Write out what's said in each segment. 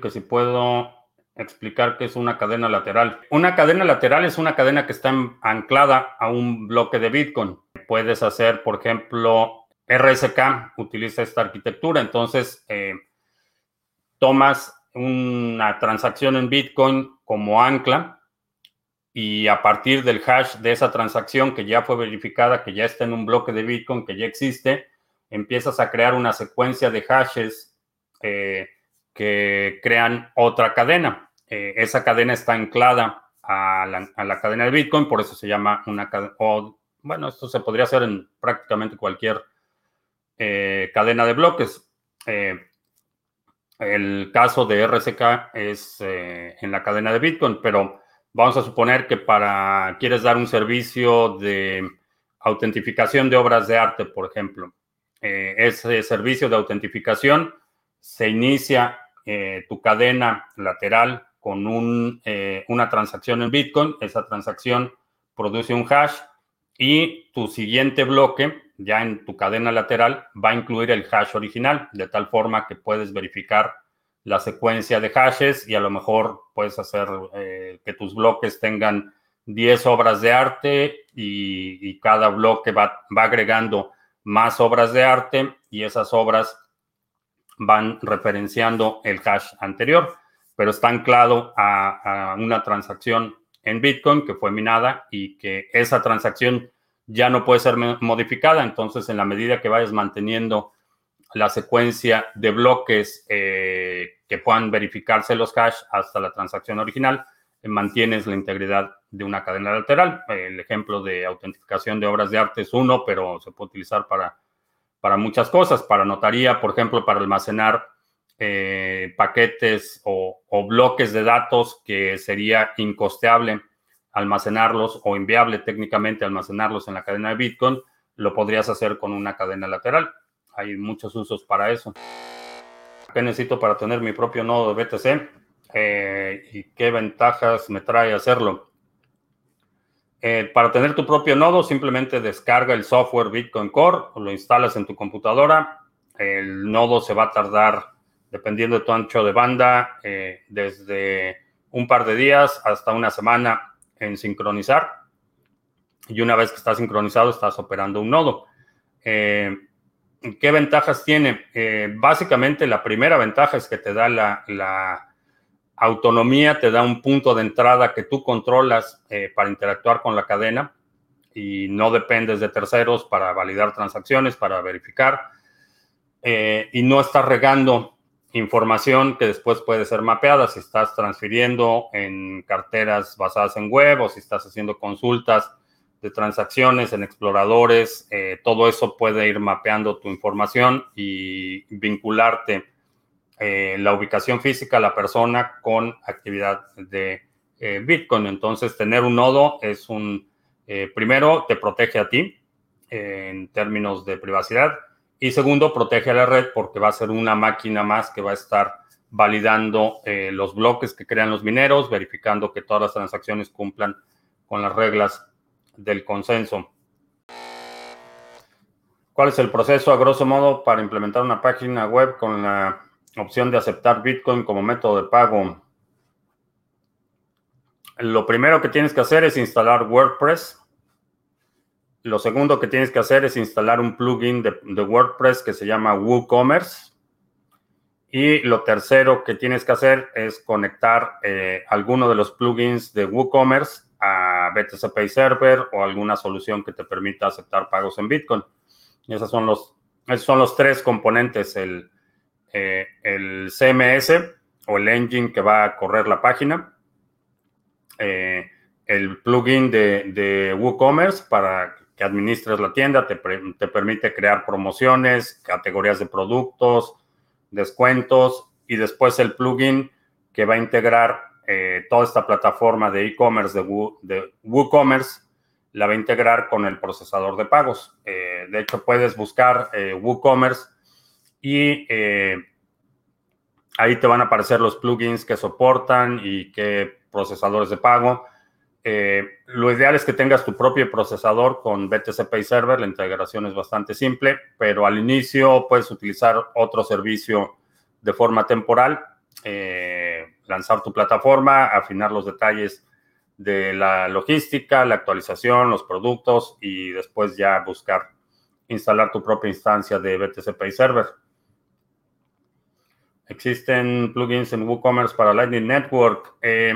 que si puedo explicar qué es una cadena lateral. Una cadena lateral es una cadena que está anclada a un bloque de Bitcoin. Puedes hacer, por ejemplo, RSK utiliza esta arquitectura. Entonces, eh, tomas una transacción en Bitcoin como ancla y a partir del hash de esa transacción que ya fue verificada, que ya está en un bloque de Bitcoin, que ya existe, empiezas a crear una secuencia de hashes eh, que crean otra cadena. Eh, esa cadena está anclada a la, cadena de Bitcoin, por eso se llama una cadena, bueno, esto se podría hacer en prácticamente cualquier eh, cadena de bloques. el caso de RSK es en la cadena de Bitcoin, pero vamos a suponer que para quieres dar un servicio de autentificación de obras de arte, por ejemplo. ese servicio de autentificación se inicia eh, tu cadena lateral con eh, una transacción en Bitcoin, esa transacción produce un hash y tu siguiente bloque, ya en tu cadena lateral, va a incluir el hash original, de tal forma que puedes verificar la secuencia de hashes y a lo mejor puedes hacer eh, que tus bloques tengan 10 obras de arte y, cada bloque va agregando más obras de arte y esas obras van referenciando el hash anterior, pero está anclado a, una transacción en Bitcoin que fue minada y que esa transacción ya no puede ser modificada. Entonces, en la medida que vayas manteniendo la secuencia de bloques eh, que puedan verificarse los hash hasta la transacción original, eh, mantienes la integridad de una cadena lateral. El ejemplo de autentificación de obras de arte es uno, pero se puede utilizar para para muchas cosas, para notaría, por ejemplo, para almacenar eh, paquetes o, bloques de datos que sería incosteable almacenarlos o inviable técnicamente almacenarlos en la cadena de Bitcoin, lo podrías hacer con una cadena lateral. Hay muchos usos para eso. ¿Qué necesito para tener mi propio nodo de BTC? Eh, ¿Y qué ventajas me trae hacerlo? Eh, para tener tu propio nodo, simplemente descarga el software Bitcoin Core, lo instalas en tu computadora. El nodo se va a tardar, dependiendo de tu ancho de banda, eh, desde un par de días hasta una semana en sincronizar. Y una vez que está sincronizado, estás operando un nodo. Eh, ¿Qué ventajas tiene? básicamente, la primera ventaja es que te da la Autonomía te da un punto de entrada que tú controlas eh, para interactuar con la cadena y no dependes de terceros para validar transacciones, para verificar. Eh, y no estás regando información que después puede ser mapeada si estás transfiriendo en carteras basadas en web o si estás haciendo consultas de transacciones en exploradores, eh, todo eso puede ir mapeando tu información y vincularte eh, la ubicación física de la persona con actividad de eh, Bitcoin. Entonces, tener un nodo es un, eh, primero, te protege a ti en términos de privacidad y segundo, protege a la red porque va a ser una máquina más que va a estar validando los bloques que crean los mineros, verificando que todas las transacciones cumplan con las reglas del consenso. ¿Cuál es el proceso a grosso modo para implementar una página web con la opción de aceptar Bitcoin como método de pago. Lo primero que tienes que hacer es instalar WordPress. Lo segundo que tienes que hacer es instalar un plugin de, WordPress que se llama WooCommerce. Y lo tercero que tienes que hacer es conectar eh, alguno de los plugins de WooCommerce a BTC Pay Server o alguna solución que te permita aceptar pagos en Bitcoin. Y esos son los, son los tres componentes, el, eh, el CMS o el engine que va a correr la página, eh, el plugin de, WooCommerce para que administres la tienda, te, permite crear promociones, categorías de productos, descuentos y después el plugin que va a integrar eh, toda esta plataforma de e-commerce de, WooCommerce, la va a integrar con el procesador de pagos. de hecho, puedes buscar WooCommerce y eh, ahí te van a aparecer los plugins que soportan y qué procesadores de pago. Eh, lo ideal es que tengas tu propio procesador con BTC Pay Server. La integración es bastante simple, pero al inicio puedes utilizar otro servicio de forma temporal. eh, lanzar tu plataforma, afinar los detalles de la logística, la actualización, los productos y después ya buscar instalar tu propia instancia de BTC Pay Server. ¿Existen plugins en WooCommerce para Lightning Network? Eh,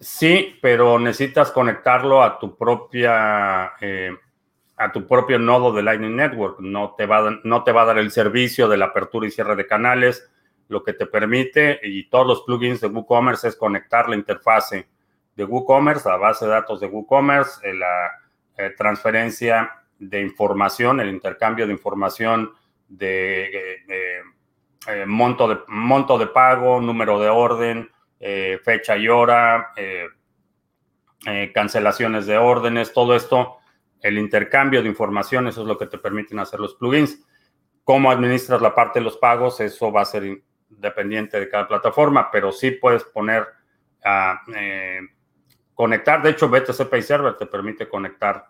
sí, pero necesitas conectarlo a tu propia eh, a tu propio nodo de Lightning Network. No te, va, no te va a dar el servicio de la apertura y cierre de canales. Lo que te permite, y todos los plugins de WooCommerce, es conectar la interfase de WooCommerce, la base de datos de WooCommerce, eh, la transferencia de información, el intercambio de información de eh, monto, de, monto de pago, número de orden, eh, fecha y hora, eh, cancelaciones de órdenes, todo esto, el intercambio de información, eso es lo que te permiten hacer los plugins. Cómo administras la parte de los pagos, eso va a ser dependiente de cada plataforma, pero sí puedes poner a conectar. De hecho, BTC Pay Server te permite conectar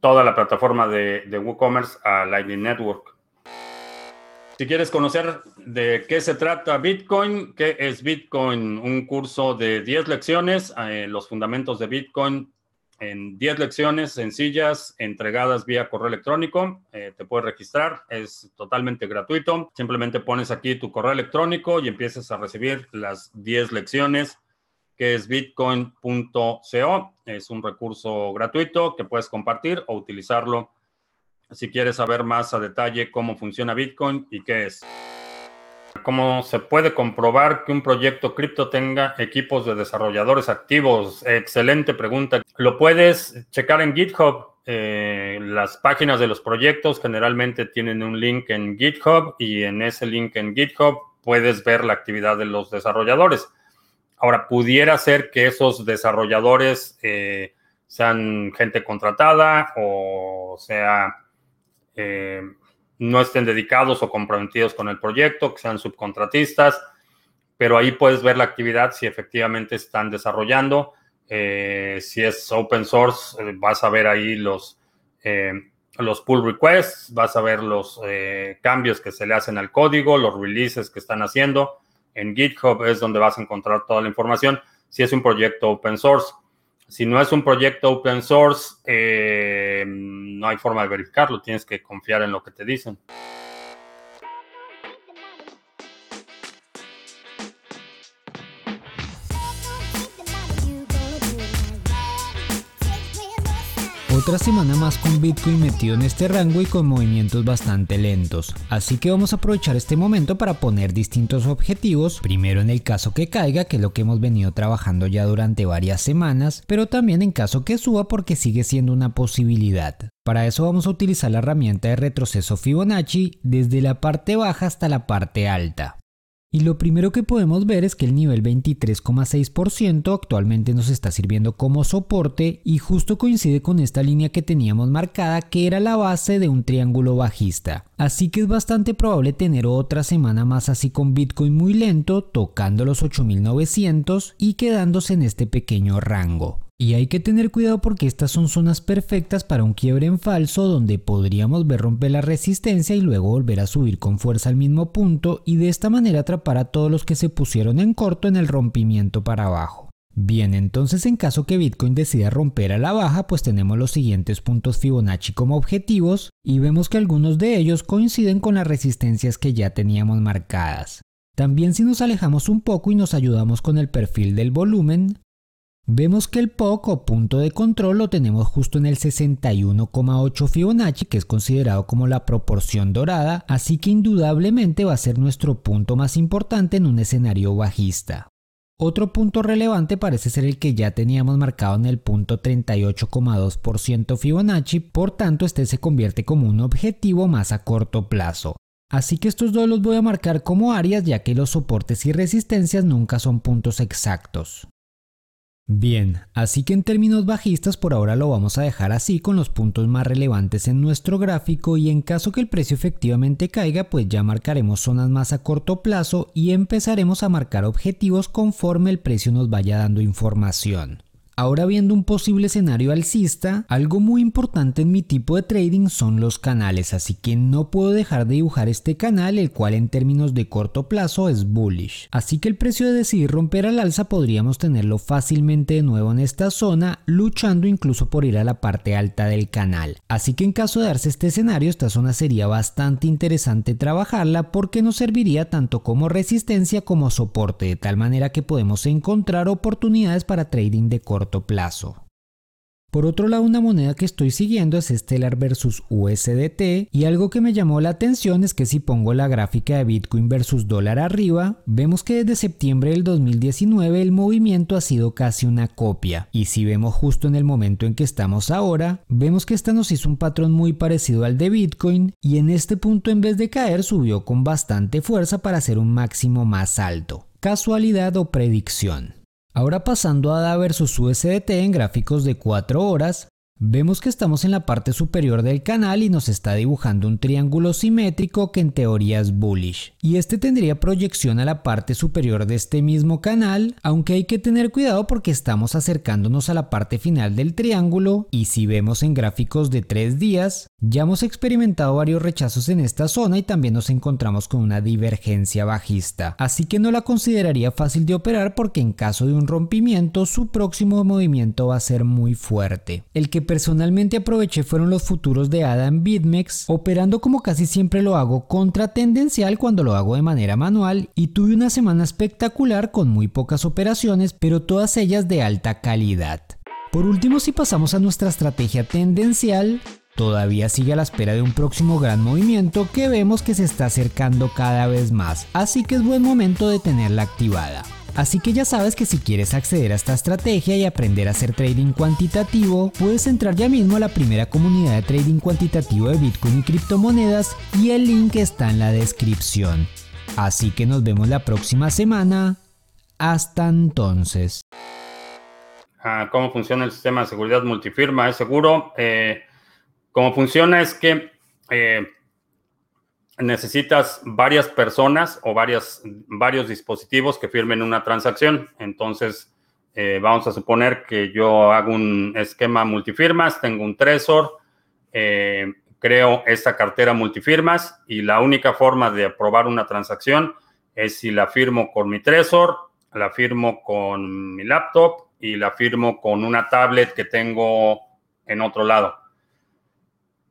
toda la plataforma de, WooCommerce a Lightning Network. Si quieres conocer de qué se trata Bitcoin, qué es Bitcoin, un curso de 10 lecciones, eh, los fundamentos de Bitcoin en 10 lecciones sencillas entregadas vía correo electrónico. Eh, te puedes registrar, es totalmente gratuito. Simplemente pones aquí tu correo electrónico y empiezas a recibir las 10 lecciones que es bitcoin.co. Es un recurso gratuito que puedes compartir o utilizarlo si quieres saber más a detalle cómo funciona Bitcoin y qué es. ¿Cómo se puede comprobar que un proyecto cripto tenga equipos de desarrolladores activos? Excelente pregunta. Lo puedes checar en GitHub. Eh, las páginas de los proyectos generalmente tienen un link en GitHub y en ese link en GitHub puedes ver la actividad de los desarrolladores. Ahora, pudiera ser que esos desarrolladores eh, sean gente contratada o sea, eh, no estén dedicados o comprometidos con el proyecto, que sean subcontratistas, pero ahí puedes ver la actividad si efectivamente están desarrollando. Eh, si es open source, vas a ver ahí los, los pull requests, vas a ver los cambios que se le hacen al código, los releases que están haciendo en GitHub es donde vas a encontrar toda la información si es un proyecto open source. Si no es un proyecto open source, eh, no hay forma de verificarlo, tienes que confiar en lo que te dicen. Otra semana más con Bitcoin metido en este rango y con movimientos bastante lentos, así que vamos a aprovechar este momento para poner distintos objetivos, primero en el caso que caiga, que es lo que hemos venido trabajando ya durante varias semanas, pero también en caso que suba porque sigue siendo una posibilidad. Para eso vamos a utilizar la herramienta de retroceso Fibonacci desde la parte baja hasta la parte alta. Y lo primero que podemos ver es que el nivel 23,6% actualmente nos está sirviendo como soporte y justo coincide con esta línea que teníamos marcada que era la base de un triángulo bajista. Así que es bastante probable tener otra semana más así con Bitcoin muy lento, tocando los 8900 y quedándose en este pequeño rango. Y hay que tener cuidado porque estas son zonas perfectas para un quiebre en falso donde podríamos ver romper la resistencia y luego volver a subir con fuerza al mismo punto y de esta manera atrapar a todos los que se pusieron en corto en el rompimiento para abajo. Bien, entonces en caso que Bitcoin decida romper a la baja, pues tenemos los siguientes puntos Fibonacci como objetivos y vemos que algunos de ellos coinciden con las resistencias que ya teníamos marcadas. También si nos alejamos un poco y nos ayudamos con el perfil del volumen, Vemos que el POC o punto de control lo tenemos justo en el 61,8 Fibonacci, que es considerado como la proporción dorada, así que indudablemente va a ser nuestro punto más importante en un escenario bajista. Otro punto relevante parece ser el que ya teníamos marcado en el punto 38,2% Fibonacci, por tanto este se convierte como un objetivo más a corto plazo. Así que estos dos los voy a marcar como áreas ya que los soportes y resistencias nunca son puntos exactos. Bien, así que en términos bajistas por ahora lo vamos a dejar así con los puntos más relevantes en nuestro gráfico y en caso que el precio efectivamente caiga pues ya marcaremos zonas más a corto plazo y empezaremos a marcar objetivos conforme el precio nos vaya dando información. Ahora viendo un posible escenario alcista, algo muy importante en mi tipo de trading son los canales, así que no puedo dejar de dibujar este canal, el cual en términos de corto plazo es bullish. Así que el precio de decidir romper al alza podríamos tenerlo fácilmente de nuevo en esta zona, luchando incluso por ir a la parte alta del canal. Así que en caso de darse este escenario, esta zona sería bastante interesante trabajarla porque nos serviría tanto como resistencia como soporte, de tal manera que podemos encontrar oportunidades para trading de corto plazo. Por otro lado, una moneda que estoy siguiendo es Stellar versus USDT y algo que me llamó la atención es que si pongo la gráfica de Bitcoin versus dólar arriba, vemos que desde septiembre del 2019 el movimiento ha sido casi una copia y si vemos justo en el momento en que estamos ahora, vemos que esta nos hizo un patrón muy parecido al de Bitcoin y en este punto en vez de caer subió con bastante fuerza para hacer un máximo más alto. ¿Casualidad o predicción? Ahora pasando a DA versus USDT en gráficos de 4 horas, Vemos que estamos en la parte superior del canal y nos está dibujando un triángulo simétrico que en teoría es bullish. Y este tendría proyección a la parte superior de este mismo canal, aunque hay que tener cuidado porque estamos acercándonos a la parte final del triángulo y si vemos en gráficos de 3 días, ya hemos experimentado varios rechazos en esta zona y también nos encontramos con una divergencia bajista. Así que no la consideraría fácil de operar porque en caso de un rompimiento su próximo movimiento va a ser muy fuerte. El que personalmente aproveché fueron los futuros de Adam BitMEX, operando como casi siempre lo hago contra tendencial cuando lo hago de manera manual y tuve una semana espectacular con muy pocas operaciones, pero todas ellas de alta calidad. Por último, si pasamos a nuestra estrategia tendencial, todavía sigue a la espera de un próximo gran movimiento que vemos que se está acercando cada vez más, así que es buen momento de tenerla activada. Así que ya sabes que si quieres acceder a esta estrategia y aprender a hacer trading cuantitativo, puedes entrar ya mismo a la primera comunidad de trading cuantitativo de Bitcoin y criptomonedas y el link está en la descripción. Así que nos vemos la próxima semana. Hasta entonces. Ah, ¿Cómo funciona el sistema de seguridad multifirma? ¿Es seguro? Eh, ¿Cómo funciona? Es que eh, necesitas varias personas o varios dispositivos que firmen una transacción. Entonces, eh, vamos a suponer que yo hago un esquema multifirmas, tengo un Trezor, eh, creo esta cartera multifirmas y la única forma de aprobar una transacción es si la firmo con mi Trezor, la firmo con mi laptop y la firmo con una tablet que tengo en otro lado.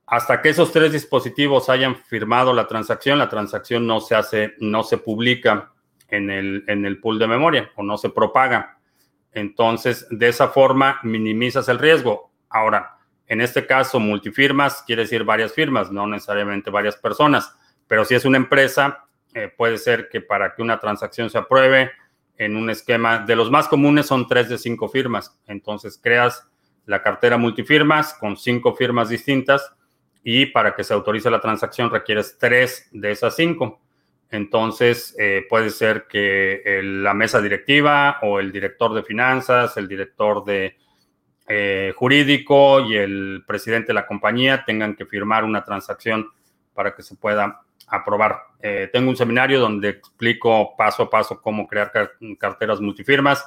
Hasta que esos tres dispositivos hayan firmado la transacción, la transacción no se hace, no se publica en el, en el pool de memoria o no se propaga. Entonces, de esa forma minimizas el riesgo. Ahora, en este caso, multifirmas quiere decir varias firmas, no necesariamente varias personas, pero si es una empresa, eh, puede ser que para que una transacción se apruebe en un esquema, de los más comunes son tres de cinco firmas. Entonces, creas la cartera multifirmas con cinco firmas distintas y para que se autorice la transacción requieres tres de esas cinco. Entonces, eh, puede ser que la mesa directiva o el director de finanzas, el director de eh, jurídico y el presidente de la compañía tengan que firmar una transacción para que se pueda aprobar. Eh, tengo un seminario donde explico paso a paso cómo crear carteras multifirmas.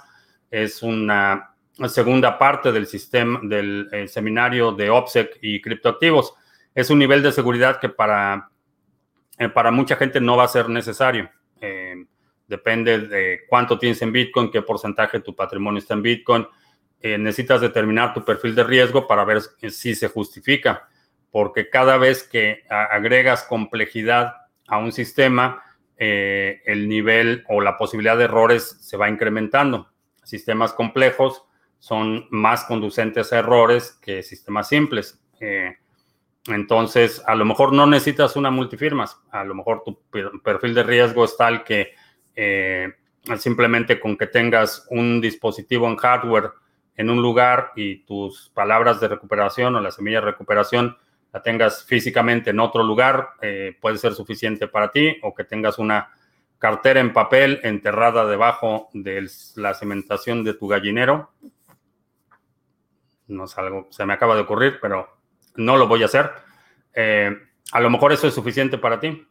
Es una segunda parte del sistema del seminario de OPSEC y criptoactivos es un nivel de seguridad que para, eh, para mucha gente no va a ser necesario. Eh, depende de cuánto tienes en Bitcoin, qué porcentaje de tu patrimonio está en Bitcoin. Eh, necesitas determinar tu perfil de riesgo para ver si se justifica, porque cada vez que agregas complejidad a un sistema, el nivel o la posibilidad de errores se va incrementando. Sistemas complejos son más conducentes a errores que sistemas simples. Entonces, a lo mejor no necesitas una multifirmas, a lo mejor tu perfil de riesgo es tal que eh, simplemente con que tengas un dispositivo en hardware en un lugar y tus palabras de recuperación o la semilla de recuperación la tengas físicamente en otro lugar, eh, puede ser suficiente para ti o que tengas una cartera en papel enterrada debajo de la cementación de tu gallinero. No es algo, se me acaba de ocurrir, pero no lo voy a hacer. Eh, a lo mejor eso es suficiente para ti.